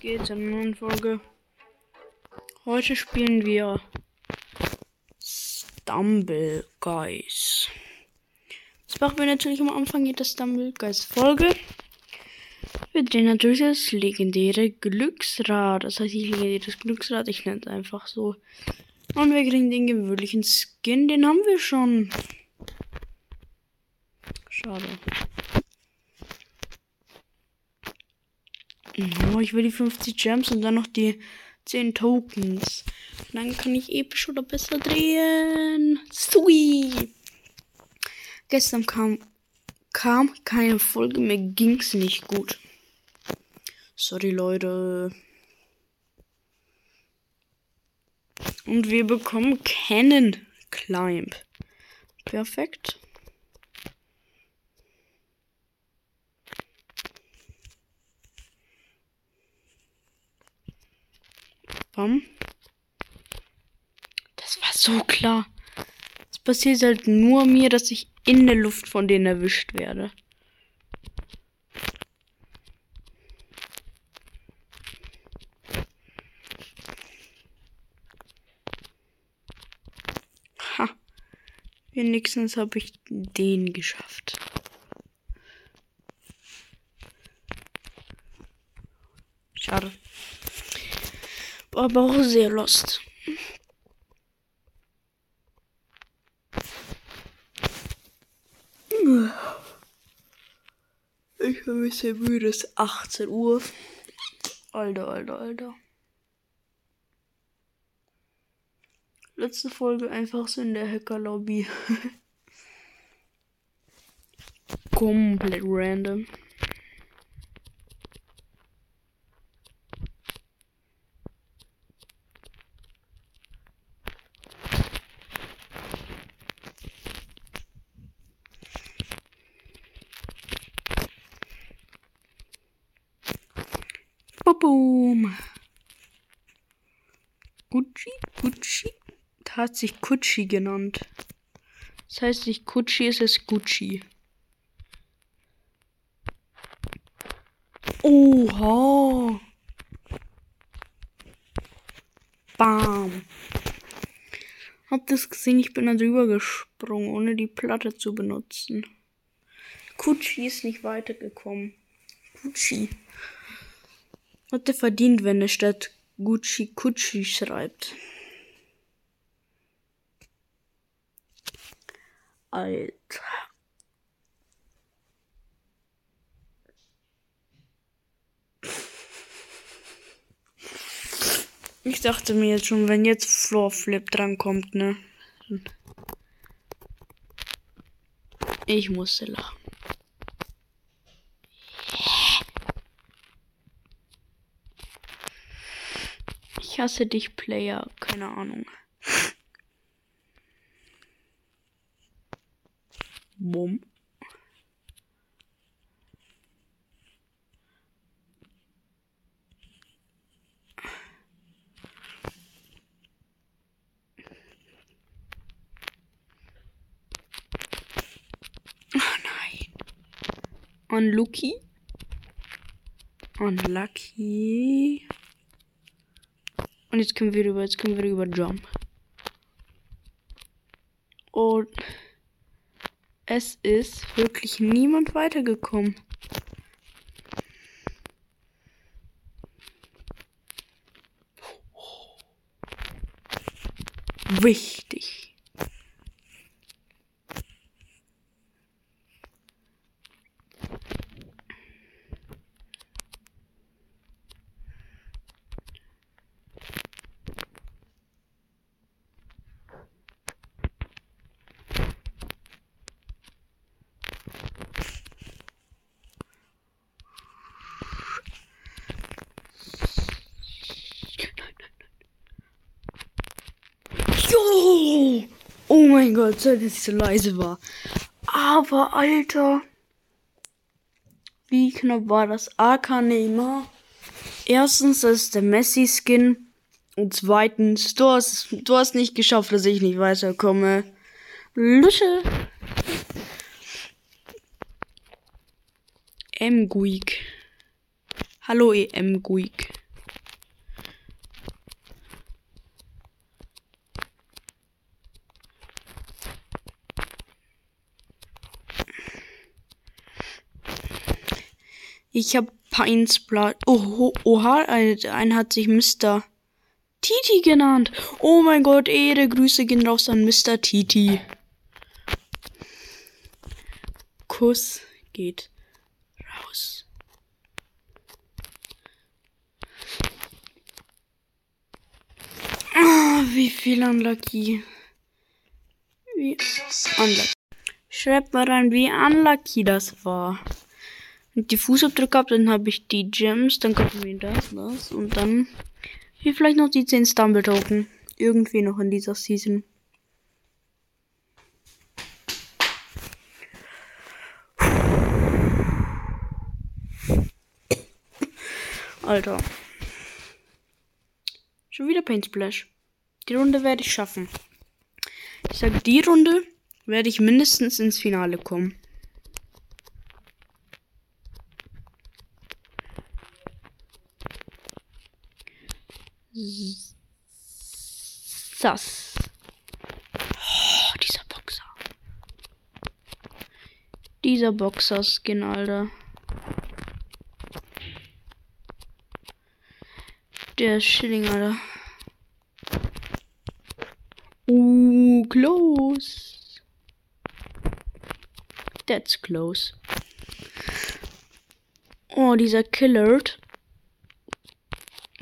geht in einer neuen Folge? Heute spielen wir Stumble Guys. Das machen wir natürlich am Anfang jeder Stumble Guys Folge. Wir drehen natürlich das legendäre Glücksrad. Das heißt, ich legendäres Glücksrad. Ich nenne es einfach so. Und wir kriegen den gewöhnlichen Skin. Den haben wir schon. Schade. Oh, ich will die 50 Gems und dann noch die 10 Tokens. Und dann kann ich episch oder besser drehen. Sweet. Gestern kam, kam keine Folge mehr, ging's nicht gut. Sorry, Leute. Und wir bekommen Cannon Climb. Perfekt. Bam. Das war so klar. Es passiert halt nur mir, dass ich in der Luft von denen erwischt werde. Ha. Wenigstens habe ich den geschafft. Schade aber auch sehr lost. Ich bin ein bisschen müde, es ist 18 Uhr. Alter, alter, alter. Letzte Folge einfach so in der Hacker-Lobby. Komplett random. Boom. Gucci, Gucci. Das hat sich Gucci genannt. Das heißt nicht Gucci, es ist Gucci. Oha. Bam. Habt ihr es gesehen? Ich bin da drüber gesprungen, ohne die Platte zu benutzen. Gucci ist nicht weitergekommen. Gucci. Hat er verdient, wenn er statt Gucci Gucci schreibt. Alter. Ich dachte mir jetzt schon, wenn jetzt Floor Flip drankommt, ne? Ich musste lachen. Hasse dich, Player. Keine Ahnung. Bumm. Oh nein. Unlucky. Unlucky. Und jetzt können wir rüber, jetzt können wir rüber Jump. Und es ist wirklich niemand weitergekommen. Wichtig. Oh mein Gott, dass ich so leise war. Aber, Alter. Wie knapp war das? AK Neymar. Erstens, das ist der Messi-Skin. Und zweitens, du hast, du hast nicht geschafft, dass ich nicht weiterkomme. Lusche. M-Guik. Hallo, EM-Guik. Ich habe Peinsblatt. Oh, oha, ein, hat sich Mr. Titi genannt. Oh mein Gott, Ehre, Grüße gehen raus an Mr. Titi. Kuss geht raus. Ah, wie viel unlucky. Wie unlucky. Schreibt mal rein, wie unlucky das war. Die Fußabdrücke ab, dann habe ich die Gems, dann kommt mir das, das und dann hier vielleicht noch die 10 Stumble Token. Irgendwie noch in dieser Season. Alter. Schon wieder Paint Splash. Die Runde werde ich schaffen. Ich sage, die Runde werde ich mindestens ins Finale kommen. Das. Oh, dieser Boxer. Dieser Boxer-Skin, Alter. Der Schilling, Alter. Uh, close. That's close. Oh, dieser Killert.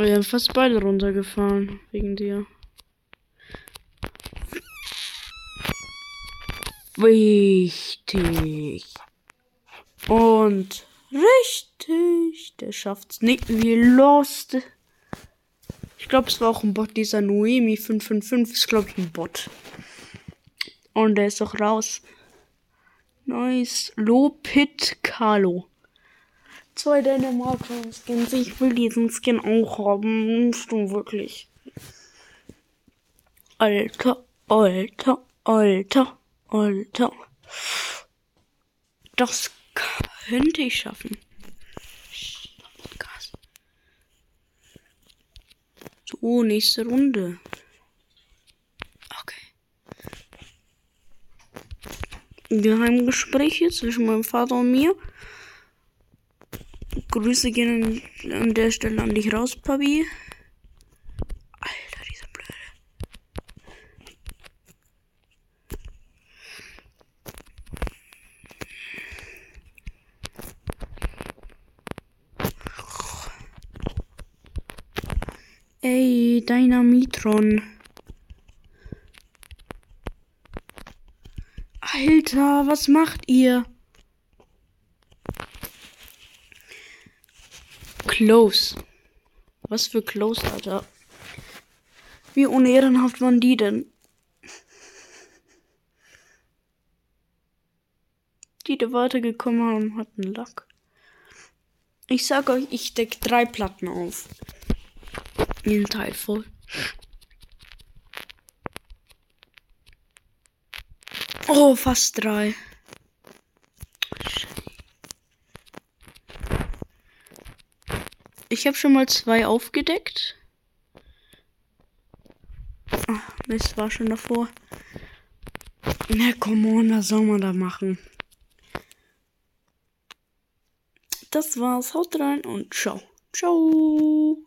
Wir haben fast beide runtergefahren. Wegen dir. Wichtig. Und richtig. Der schafft's nicht wie Lost. Ich glaube, es war auch ein Bot. Dieser Noemi 555 ist, glaube ich, ein Bot. Und der ist auch raus. Nice. Lopit Carlo zwei Dänemarker-Skins. Ich will diesen Skin auch haben. Stimmt wirklich. Alter, alter, alter, alter. Das könnte ich schaffen. So, nächste Runde. Okay. Geheimgespräche zwischen meinem Vater und mir. Grüße gehen an der Stelle an dich raus, Papi. Alter, dieser Blöde. Ey, Dynamitron. Alter, was macht ihr? Close. Was für Close, Alter. Wie unehrenhaft waren die denn? Die da weitergekommen haben, hatten Lack. Ich sag euch, ich deck drei Platten auf. Den Teil voll. Oh, fast drei. Ich habe schon mal zwei aufgedeckt. Ach, Mist, war schon davor. Na, komm on, was soll man da machen? Das war's. Haut rein und ciao. Ciao.